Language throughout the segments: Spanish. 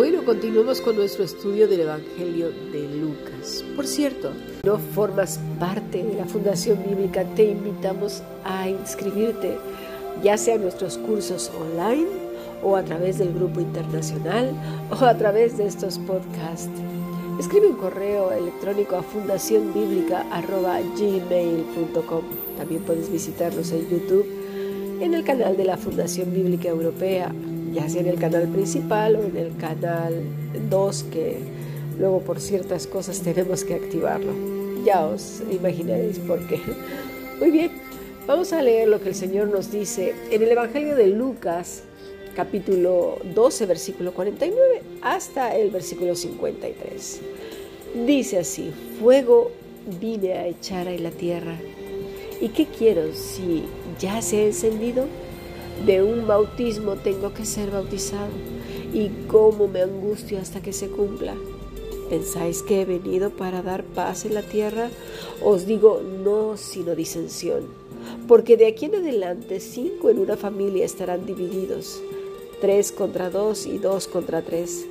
Bueno, continuamos con nuestro estudio del Evangelio de Lucas. Por cierto, no formas parte de la Fundación Bíblica, te invitamos a inscribirte, ya sea en nuestros cursos online o a través del grupo internacional o a través de estos podcasts. Escribe un correo electrónico a fundacionbiblica.gmail.com. También puedes visitarnos en YouTube, en el canal de la Fundación Bíblica Europea ya sea en el canal principal o en el canal 2 que luego por ciertas cosas tenemos que activarlo. Ya os imaginaréis por qué. Muy bien, vamos a leer lo que el Señor nos dice en el Evangelio de Lucas, capítulo 12, versículo 49 hasta el versículo 53. Dice así, fuego vine a echar a la tierra. ¿Y qué quiero si ya se ha encendido? De un bautismo tengo que ser bautizado y cómo me angustio hasta que se cumpla. ¿Pensáis que he venido para dar paz en la tierra? Os digo no, sino disensión, porque de aquí en adelante cinco en una familia estarán divididos, tres contra dos y dos contra tres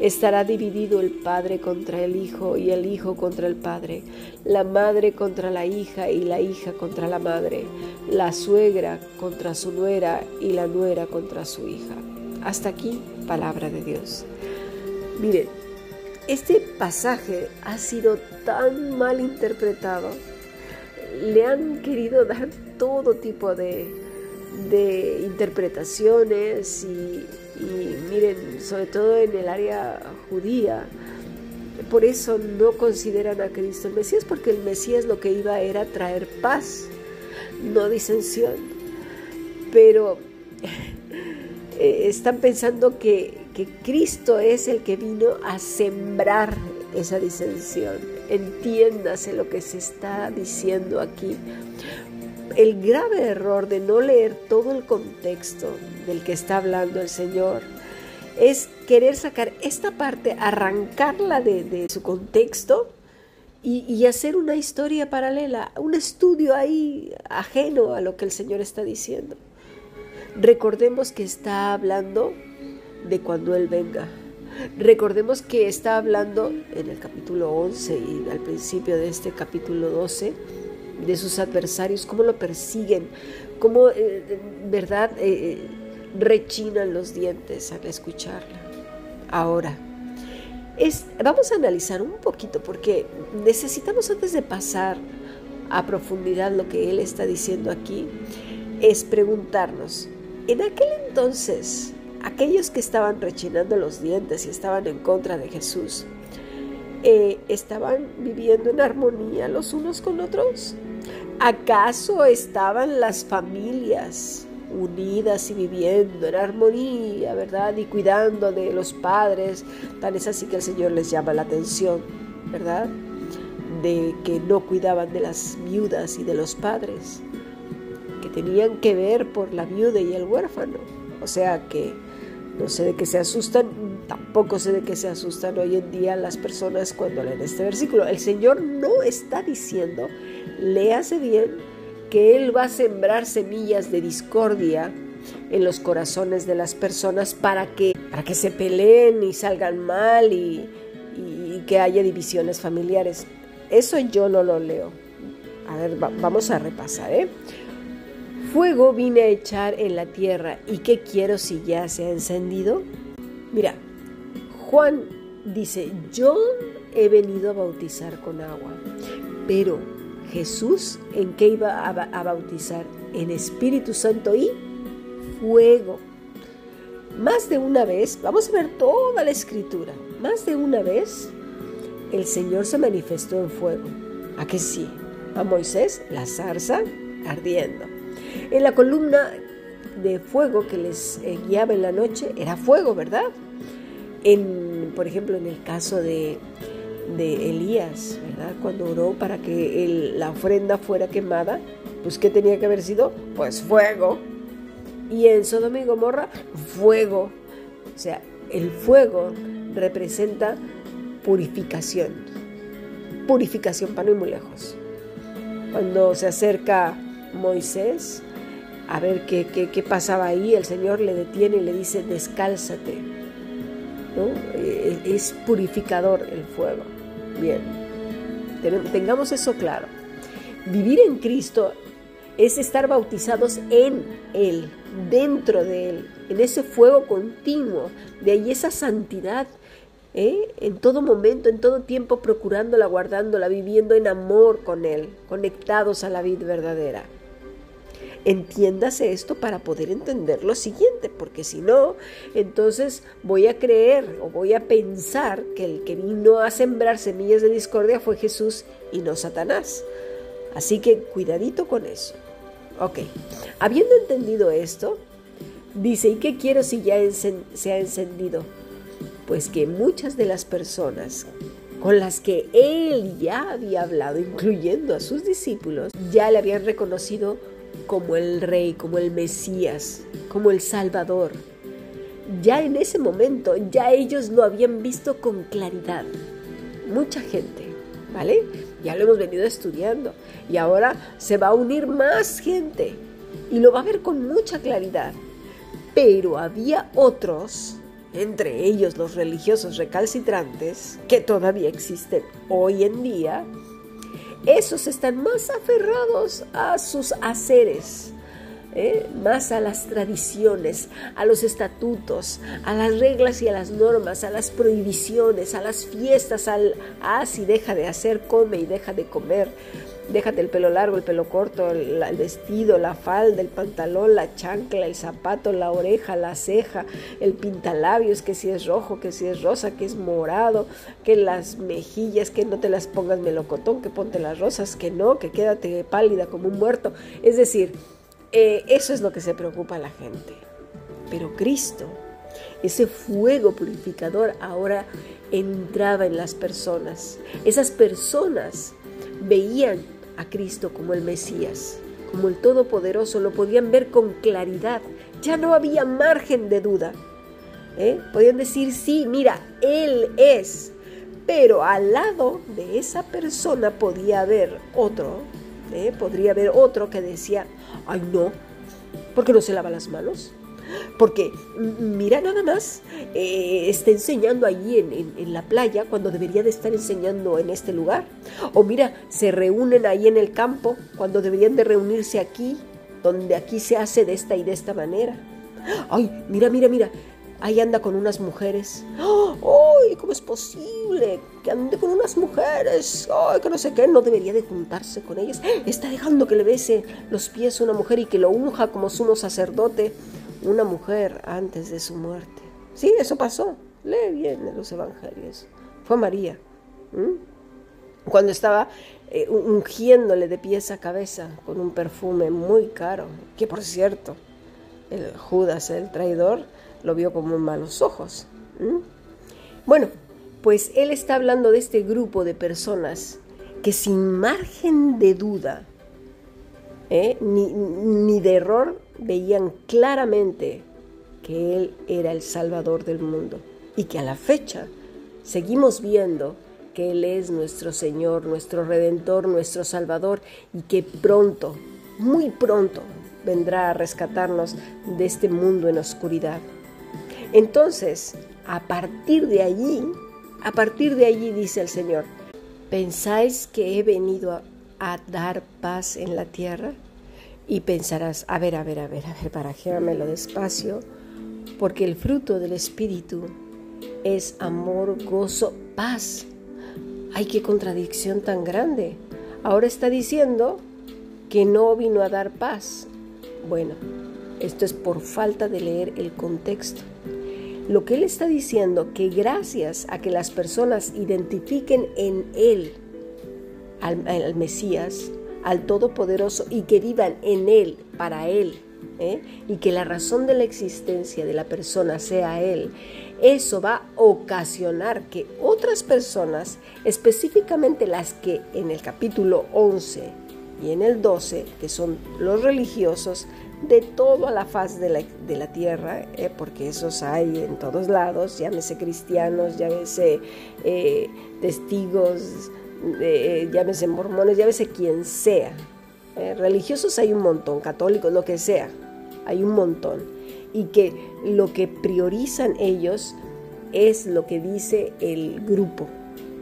Estará dividido el padre contra el hijo y el hijo contra el padre, la madre contra la hija y la hija contra la madre, la suegra contra su nuera y la nuera contra su hija. Hasta aquí, palabra de Dios. Miren, este pasaje ha sido tan mal interpretado, le han querido dar todo tipo de, interpretaciones y y miren, sobre todo en el área judía, por eso no consideran a Cristo el Mesías, porque el Mesías lo que iba era traer paz, no disensión. Pero eh, están pensando que, que Cristo es el que vino a sembrar esa disensión. Entiéndase lo que se está diciendo aquí el grave error de no leer todo el contexto del que está hablando el Señor es querer sacar esta parte, arrancarla de, su contexto y, hacer una historia paralela, un estudio ahí ajeno a lo que el Señor está diciendo. Recordemos que está hablando de cuando Él venga. Recordemos que está hablando en el capítulo 11 y al principio de este capítulo 12 de sus adversarios, cómo lo persiguen, cómo, eh, verdad, eh, eh, rechinan los dientes al escucharla. Ahora, es, vamos a analizar un poquito porque necesitamos antes de pasar a profundidad lo que él está diciendo aquí, es preguntarnos, en aquel entonces, aquellos que estaban rechinando los dientes y estaban en contra de Jesús, ¿estaban viviendo en armonía los unos con otros? ¿Acaso estaban las familias unidas y viviendo en armonía, verdad? Y cuidando de los padres. Tan es así que el Señor les llama la atención, ¿verdad? De que no cuidaban de las viudas y de los padres, que tenían que ver por la viuda y el huérfano. O sea que no sé de qué se asustan, tampoco sé de qué se asustan hoy en día las personas cuando leen este versículo. El Señor no está diciendo léase bien que Él va a sembrar semillas de discordia en los corazones de las personas para que, para que se peleen y salgan mal y, que haya divisiones familiares. Eso yo no lo leo. A ver, vamos a repasar. ¿eh? Fuego vine a echar en la tierra y qué quiero si ya se ha encendido. Mira, Juan dice, yo he venido a bautizar con agua, pero Jesús en qué iba a, bautizar? En Espíritu Santo y fuego. Más de una vez, vamos a ver toda la escritura, más de una vez el Señor se manifestó en fuego. ¿A qué sí? A Moisés, la zarza ardiendo. En la columna de fuego que les eh, guiaba en la noche era fuego, ¿verdad? En, por ejemplo, en el caso de de Elías, ¿verdad? Cuando oró para que la ofrenda fuera quemada, pues ¿qué tenía que haber sido? Pues fuego. Y en Sodoma y Gomorra, fuego. O sea, el fuego representa purificación. Purificación para no ir muy lejos. Cuando se acerca Moisés a ver qué, qué, qué pasaba ahí, el Señor le detiene y le dice, descálzate. Eh, es purificador el fuego. Bien, tengamos eso claro. Vivir en Cristo es estar bautizados en Él, dentro de Él, en ese fuego continuo, de ahí esa santidad, ¿eh? en todo momento, en todo tiempo, procurándola, guardándola, viviendo en amor con Él, conectados a la vida verdadera. Entiéndase esto para poder entender lo siguiente, porque si no, entonces voy a creer o voy a pensar que el que vino a sembrar semillas de discordia fue Jesús y no Satanás. Así que cuidadito con eso. Ok, habiendo entendido esto, dice, ¿y qué quiero si ya se ha encendido? Pues que muchas de las personas con las que él ya había hablado, incluyendo a sus discípulos, ya le habían reconocido como el rey, como el Mesías, como el Salvador. Ya en ese momento, ya ellos lo habían visto con claridad. Mucha gente, ¿vale? Ya lo hemos venido estudiando y ahora se va a unir más gente y lo va a ver con mucha claridad. Pero había otros, entre ellos los religiosos recalcitrantes, que todavía existen hoy en día, esos están más aferrados a sus haceres, ¿eh? más a las tradiciones, a los estatutos, a las reglas y a las normas, a las prohibiciones, a las fiestas, al haz y deja de hacer, come y deja de comer. Déjate el pelo largo, el pelo corto, el, vestido, la falda, el pantalón, la chancla, el zapato, la oreja, la ceja, el pintalabios, que si es rojo, que si es rosa, que es morado, que las mejillas, que no te las pongas melocotón, que ponte las rosas, que no, que quédate pálida como un muerto. Es decir, eh, eso es lo que se preocupa a la gente. Pero Cristo, ese fuego purificador ahora entraba en las personas. Esas personas veían a Cristo como el Mesías, como el Todopoderoso, lo podían ver con claridad. Ya no había margen de duda. ¿eh? Podían decir, sí, mira, Él es. Pero al lado de esa persona podía haber otro, ¿eh? podría haber otro que decía, ay no, porque no se lava las manos. Porque mira nada más, eh, está enseñando allí en, la playa cuando debería de estar enseñando en este lugar. O mira, se reúnen ahí en el campo cuando deberían de reunirse aquí, donde aquí se hace de esta y de esta manera. Ay, mira, mira, mira, ahí anda con unas mujeres. ¡Ay, cómo es posible que ande con unas mujeres! ¡Ay, que no sé qué! No debería de juntarse con ellas. Está dejando que le bese los pies a una mujer y que lo unja como sumo sacerdote una mujer antes de su muerte. Sí, eso pasó. Lee bien en los evangelios. Fue María. Cuando estaba eh, ungiéndole de pies a cabeza con un perfume muy caro, que por cierto, el Judas, el traidor, lo vio como en malos ojos. Bueno, pues él está hablando de este grupo de personas que sin margen de duda, ¿eh? ni, ni de error, veían claramente que Él era el Salvador del mundo y que a la fecha seguimos viendo que Él es nuestro Señor, nuestro Redentor, nuestro Salvador y que pronto, muy pronto, vendrá a rescatarnos de este mundo en oscuridad. Entonces, a partir de allí, a partir de allí dice el Señor, ¿pensáis que he venido a, dar paz en la tierra? Y pensarás, a ver, a ver, a ver, a ver, barajéamelo despacio, porque el fruto del Espíritu es amor, gozo, paz. Ay, qué contradicción tan grande. Ahora está diciendo que no vino a dar paz. Bueno, esto es por falta de leer el contexto. Lo que él está diciendo, que gracias a que las personas identifiquen en él al, Mesías, al Todopoderoso y que vivan en él, para él, ¿eh? y que la razón de la existencia de la persona sea él, eso va a ocasionar que otras personas, específicamente las que en el capítulo 11 y en el 12, que son los religiosos, de toda la faz de la, tierra, eh, porque esos hay en todos lados, llámese cristianos, llámese eh, testigos, eh, llámese mormones, llámese quien sea. religiosos hay un montón, católicos, lo que sea, hay un montón. Y que lo que priorizan ellos es lo que dice el grupo.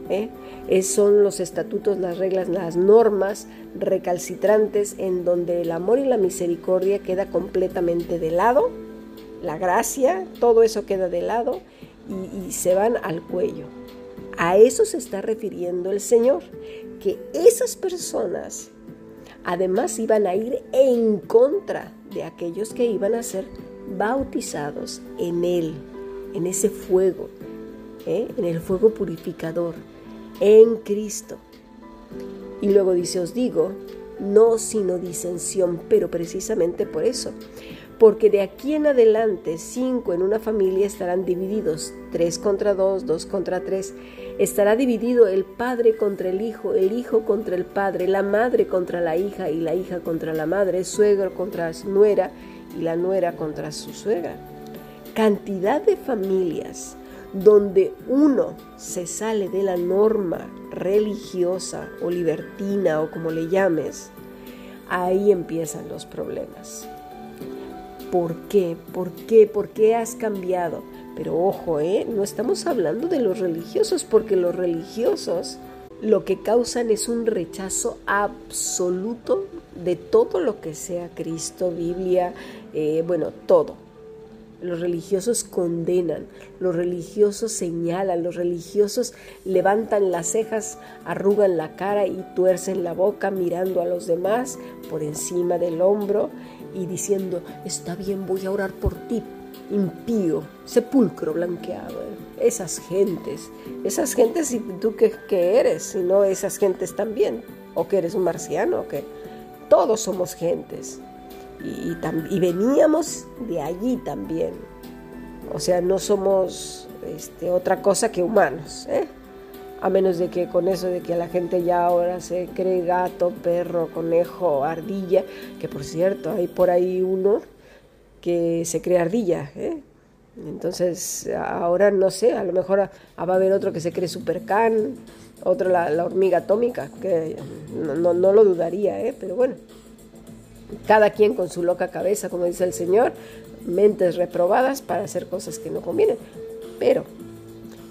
¿eh? Es, son los estatutos, las reglas, las normas recalcitrantes en donde el amor y la misericordia queda completamente de lado, la gracia, todo eso queda de lado y se van al cuello. A eso se está refiriendo el Señor, que esas personas además iban a ir en contra de aquellos que iban a ser bautizados en Él, en ese fuego, ¿eh? en el fuego purificador, en Cristo. Y luego dice, os digo, no sino disensión, pero precisamente por eso, porque de aquí en adelante cinco en una familia estarán divididos, tres contra dos, dos contra tres. Estará dividido el padre contra el hijo, el hijo contra el padre, la madre contra la hija y la hija contra la madre, suegro contra nuera y la nuera contra su suegra. Cantidad de familias donde uno se sale de la norma religiosa o libertina o como le llames, ahí empiezan los problemas. ¿Por qué? ¿Por qué? ¿Por qué has cambiado? Pero ojo, ¿eh? no estamos hablando de los religiosos, porque los religiosos lo que causan es un rechazo absoluto de todo lo que sea Cristo, Biblia, eh, bueno, todo. Los religiosos condenan, los religiosos señalan, los religiosos levantan las cejas, arrugan la cara y tuercen la boca mirando a los demás por encima del hombro y diciendo, está bien, voy a orar por ti, impío, sepulcro blanqueado. Esas gentes, esas gentes, ¿y tú qué, eres? Si no esas gentes también, o que eres un marciano, o que todos somos gentes. Y, y, veníamos de allí también. O sea, no somos este, otra cosa que humanos, ¿eh? A menos de que con eso de que la gente ya ahora se cree gato, perro, conejo, ardilla, que por cierto hay por ahí uno que se cree ardilla, ¿eh? entonces ahora no sé, a lo mejor va a haber otro que se cree supercan, otro la, hormiga atómica, que no, no, lo dudaría, ¿eh? pero bueno, cada quien con su loca cabeza, como dice el Señor, mentes reprobadas para hacer cosas que no convienen, pero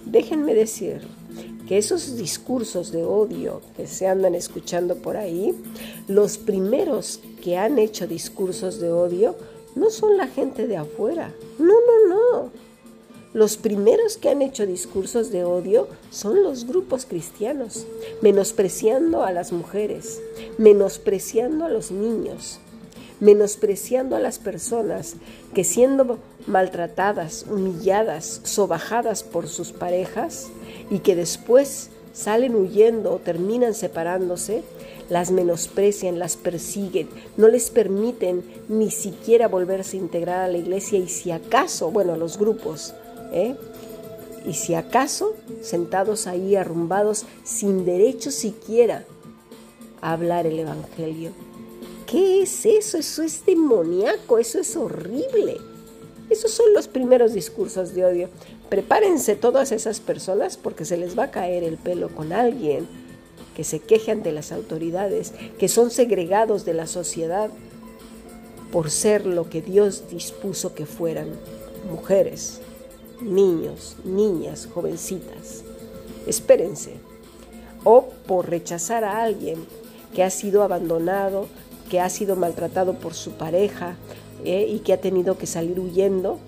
déjenme decir que esos discursos de odio que se andan escuchando por ahí, los primeros que han hecho discursos de odio no son la gente de afuera. No, no, no. Los primeros que han hecho discursos de odio son los grupos cristianos, menospreciando a las mujeres, menospreciando a los niños, menospreciando a las personas que siendo maltratadas, humilladas, sobajadas por sus parejas y que después salen huyendo o terminan separándose, las menosprecian, las persiguen, no les permiten ni siquiera volverse a integrar a la iglesia y si acaso, bueno, los grupos, ¿eh? y si acaso sentados ahí arrumbados sin derecho siquiera a hablar el Evangelio. ¿Qué es eso? Eso es demoníaco, eso es horrible. Esos son los primeros discursos de odio. Prepárense todas esas personas porque se les va a caer el pelo con alguien que se queje ante las autoridades, que son segregados de la sociedad por ser lo que Dios dispuso que fueran, mujeres, niños, niñas, jovencitas. Espérense. O por rechazar a alguien que ha sido abandonado, que ha sido maltratado por su pareja eh, y que ha tenido que salir huyendo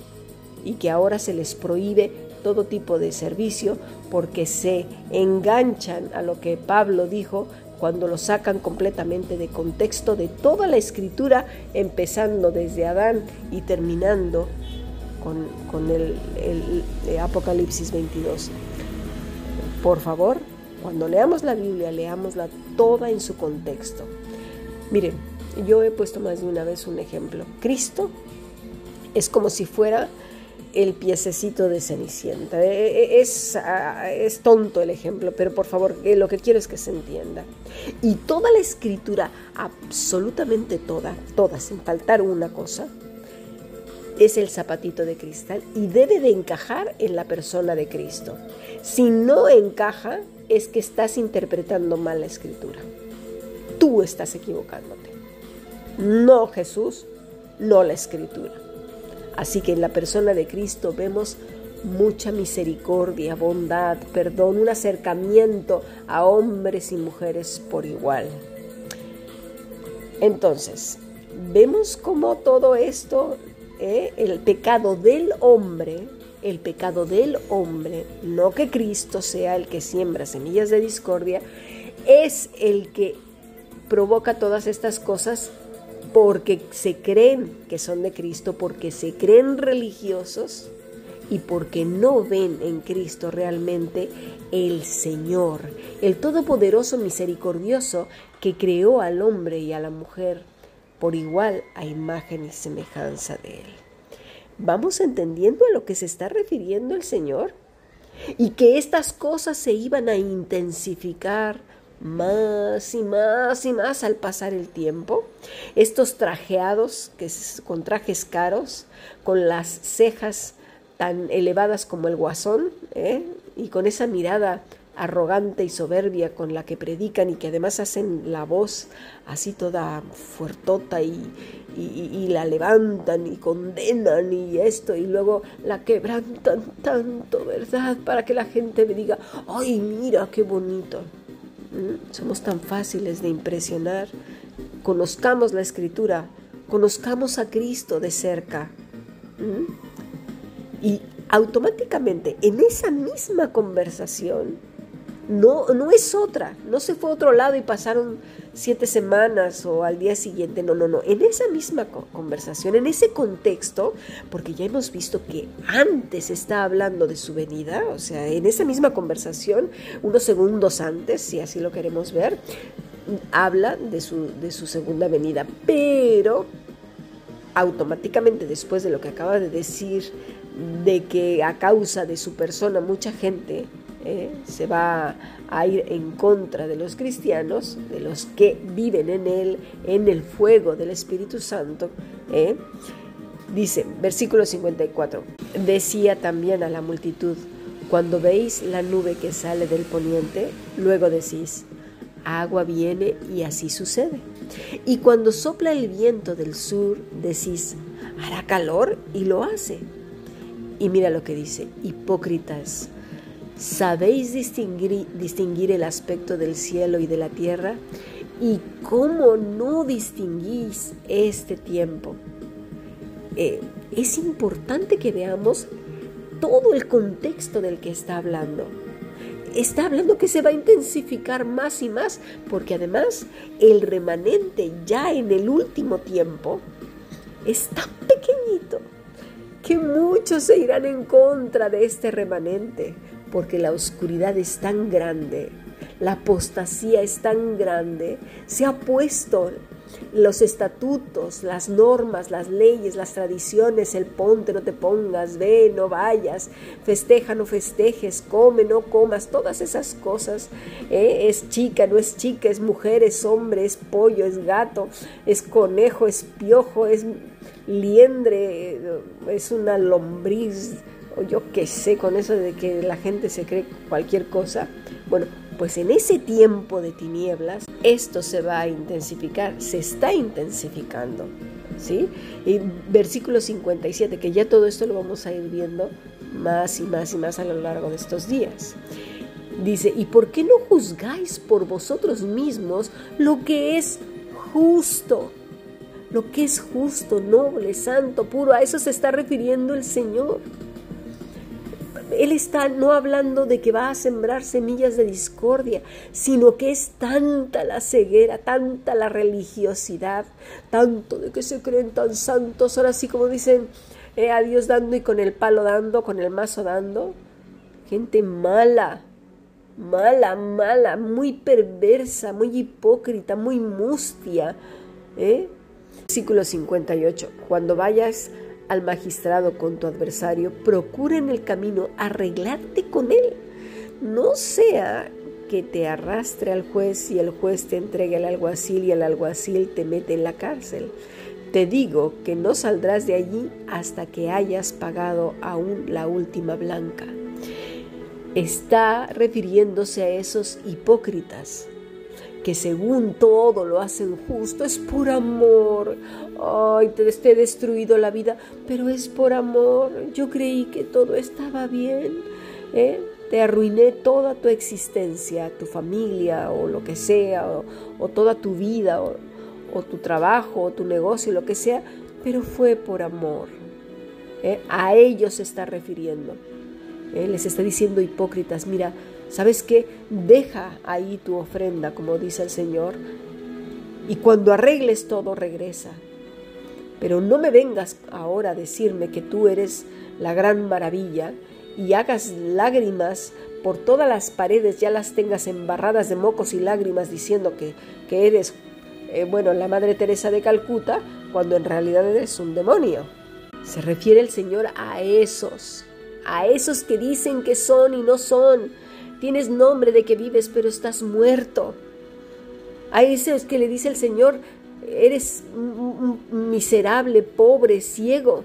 y que ahora se les prohíbe todo tipo de servicio porque se enganchan a lo que Pablo dijo cuando lo sacan completamente de contexto de toda la escritura, empezando desde Adán y terminando con, el, el Apocalipsis 22. Por favor, cuando leamos la Biblia, leámosla toda en su contexto. Miren, yo he puesto más de una vez un ejemplo. Cristo es como si fuera el piececito de Cenicienta. E, e, es, ah, es, tonto el ejemplo, pero por favor, lo que quiero es que se entienda. Y toda la escritura, absolutamente toda, toda, sin faltar una cosa, es el zapatito de cristal y debe de encajar en la persona de Cristo. Si no encaja, es que estás interpretando mal la escritura. Tú estás equivocándote no Jesús, no la escritura. Así que en la persona de Cristo vemos mucha misericordia, bondad, perdón, un acercamiento a hombres y mujeres por igual. Entonces, vemos cómo todo esto, eh, el pecado del hombre, el pecado del hombre, no que Cristo sea el que siembra semillas de discordia, es el que provoca todas estas cosas porque se creen que son de Cristo, porque se creen religiosos y porque no ven en Cristo realmente el Señor, el Todopoderoso Misericordioso que creó al hombre y a la mujer por igual a imagen y semejanza de Él. ¿Vamos entendiendo a lo que se está refiriendo el Señor? Y que estas cosas se iban a intensificar más y más y más al pasar el tiempo. Estos trajeados, que con trajes caros, con las cejas tan elevadas como el guasón, ¿eh? y con esa mirada arrogante y soberbia con la que predican y que además hacen la voz así toda fuertota y, y, la levantan y condenan y esto y luego la quebrantan tanto, ¿verdad? Para que la gente me diga, ay, mira qué bonito. ¿Mm? Somos tan fáciles de impresionar. Conozcamos la escritura, conozcamos a Cristo de cerca. Y automáticamente en esa misma conversación, no, no es otra, no se fue a otro lado y pasaron siete semanas o al día siguiente, no, no, no, en esa misma conversación, en ese contexto, porque ya hemos visto que antes está hablando de su venida, o sea, en esa misma conversación, unos segundos antes, si así lo queremos ver, habla de su, de su segunda venida, pero automáticamente después de lo que acaba de decir, de que a causa de su persona mucha gente eh, se va a ir en contra de los cristianos, de los que viven en él, en el fuego del Espíritu Santo. Eh, dice, versículo 54, decía también a la multitud, cuando veis la nube que sale del poniente, luego decís, agua viene y así sucede. Y cuando sopla el viento del sur, decís, hará calor y lo hace. Y mira lo que dice, hipócritas ¿Sabéis distinguir, distinguir el aspecto del cielo y de la tierra? ¿Y cómo no distinguís este tiempo? Eh, es importante que veamos todo el contexto del que está hablando. Está hablando que se va a intensificar más y más, porque además el remanente ya en el último tiempo es tan pequeñito que muchos se irán en contra de este remanente porque la oscuridad es tan grande, la apostasía es tan grande, se ha puesto los estatutos, las normas, las leyes, las tradiciones, el ponte, no te pongas, ve, no vayas, festeja, no festejes, come, no comas, todas esas cosas. ¿eh? Es chica, no es chica, es mujer, es hombre, es pollo, es gato, es conejo, es piojo, es liendre, es una lombriz, yo qué sé, con eso de que la gente se cree cualquier cosa. Bueno, pues en ese tiempo de tinieblas, esto se va a intensificar, se está intensificando. ¿Sí? Y versículo 57, que ya todo esto lo vamos a ir viendo más y más y más a lo largo de estos días. Dice, ¿y por qué no juzgáis por vosotros mismos lo que es justo? Lo que es justo, noble, santo, puro, a eso se está refiriendo el Señor. Él está no hablando de que va a sembrar semillas de discordia, sino que es tanta la ceguera, tanta la religiosidad, tanto de que se creen tan santos, ahora sí como dicen eh, a Dios dando y con el palo dando, con el mazo dando. Gente mala, mala, mala, muy perversa, muy hipócrita, muy mustia. ¿eh? Versículo 58. Cuando vayas al magistrado con tu adversario, procura en el camino arreglarte con él. No sea que te arrastre al juez y el juez te entregue al alguacil y el alguacil te mete en la cárcel. Te digo que no saldrás de allí hasta que hayas pagado aún la última blanca. Está refiriéndose a esos hipócritas que según todo lo hacen justo, es por amor. Ay, te, he destruido la vida, pero es por amor. Yo creí que todo estaba bien. ¿eh? Te arruiné toda tu existencia, tu familia o lo que sea, o, toda tu vida, o, o, tu trabajo, o tu negocio, lo que sea, pero fue por amor. ¿eh? A ellos se está refiriendo. ¿eh? Les está diciendo hipócritas, mira, ¿sabes qué? Deja ahí tu ofrenda, como dice el Señor, y cuando arregles todo regresa. Pero no me vengas ahora a decirme que tú eres la gran maravilla y hagas lágrimas por todas las paredes, ya las tengas embarradas de mocos y lágrimas diciendo que, que eres, eh, bueno, la Madre Teresa de Calcuta, cuando en realidad eres un demonio. Se refiere el Señor a esos, a esos que dicen que son y no son. Tienes nombre de que vives, pero estás muerto. A esos que le dice el Señor, eres miserable, pobre, ciego.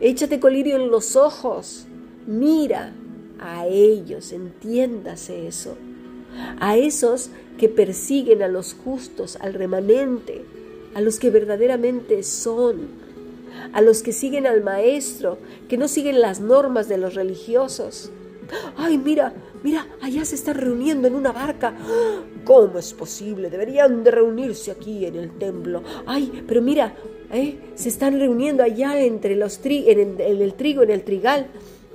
Échate colirio en los ojos. Mira a ellos, entiéndase eso. A esos que persiguen a los justos, al remanente, a los que verdaderamente son a los que siguen al maestro, que no siguen las normas de los religiosos. Ay, mira, mira, allá se están reuniendo en una barca. ¿Cómo es posible? Deberían de reunirse aquí en el templo. Ay, pero mira, ¿eh? se están reuniendo allá entre los tri en, el, trigo, en el trigal.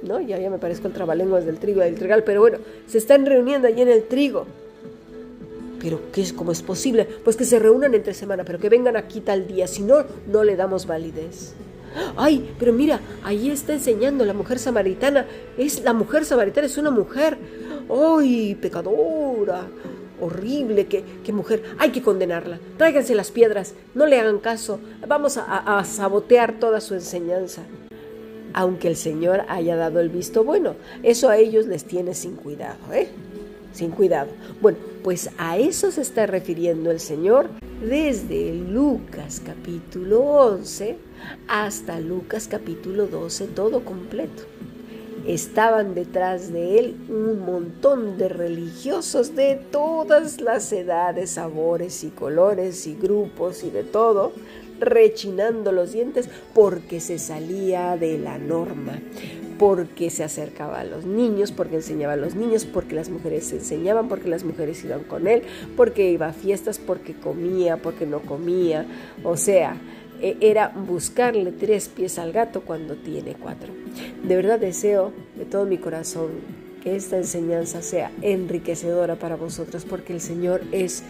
¿No? Ya, ya me parezco el trabalenguas del trigo del trigal, pero bueno, se están reuniendo allá en el trigo. Pero ¿qué es, ¿cómo es posible? Pues que se reúnan entre semana, pero que vengan aquí tal día, si no, no le damos validez. Ay, pero mira, ahí está enseñando la mujer samaritana. Es la mujer samaritana, es una mujer. ¡Ay, pecadora! Horrible, qué, qué mujer. Hay que condenarla. Tráiganse las piedras, no le hagan caso. Vamos a, a sabotear toda su enseñanza aunque el Señor haya dado el visto bueno. Eso a ellos les tiene sin cuidado, ¿eh? Sin cuidado. Bueno, pues a eso se está refiriendo el Señor desde Lucas capítulo 11 hasta Lucas capítulo 12, todo completo. Estaban detrás de él un montón de religiosos de todas las edades, sabores y colores y grupos y de todo, rechinando los dientes porque se salía de la norma, porque se acercaba a los niños, porque enseñaba a los niños, porque las mujeres se enseñaban, porque las mujeres iban con él, porque iba a fiestas, porque comía, porque no comía. O sea, e, era buscarle tres pies al gato cuando tiene cuatro. De verdad deseo de todo mi corazón que esta enseñanza sea enriquecedora para vosotros porque el Señor es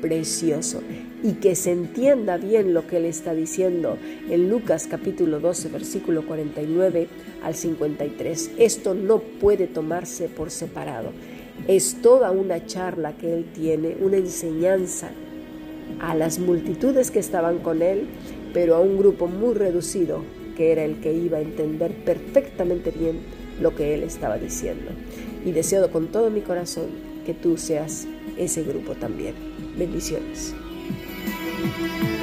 precioso y que se entienda bien lo que él está diciendo en Lucas capítulo 12 versículo 49 al 53. Esto no puede tomarse por separado. Es toda una charla que él tiene, una enseñanza a las multitudes que estaban con él, pero a un grupo muy reducido que era el que iba a entender perfectamente bien lo que él estaba diciendo. Y deseo con todo mi corazón que tú seas ese grupo también. Bendiciones. Thank you.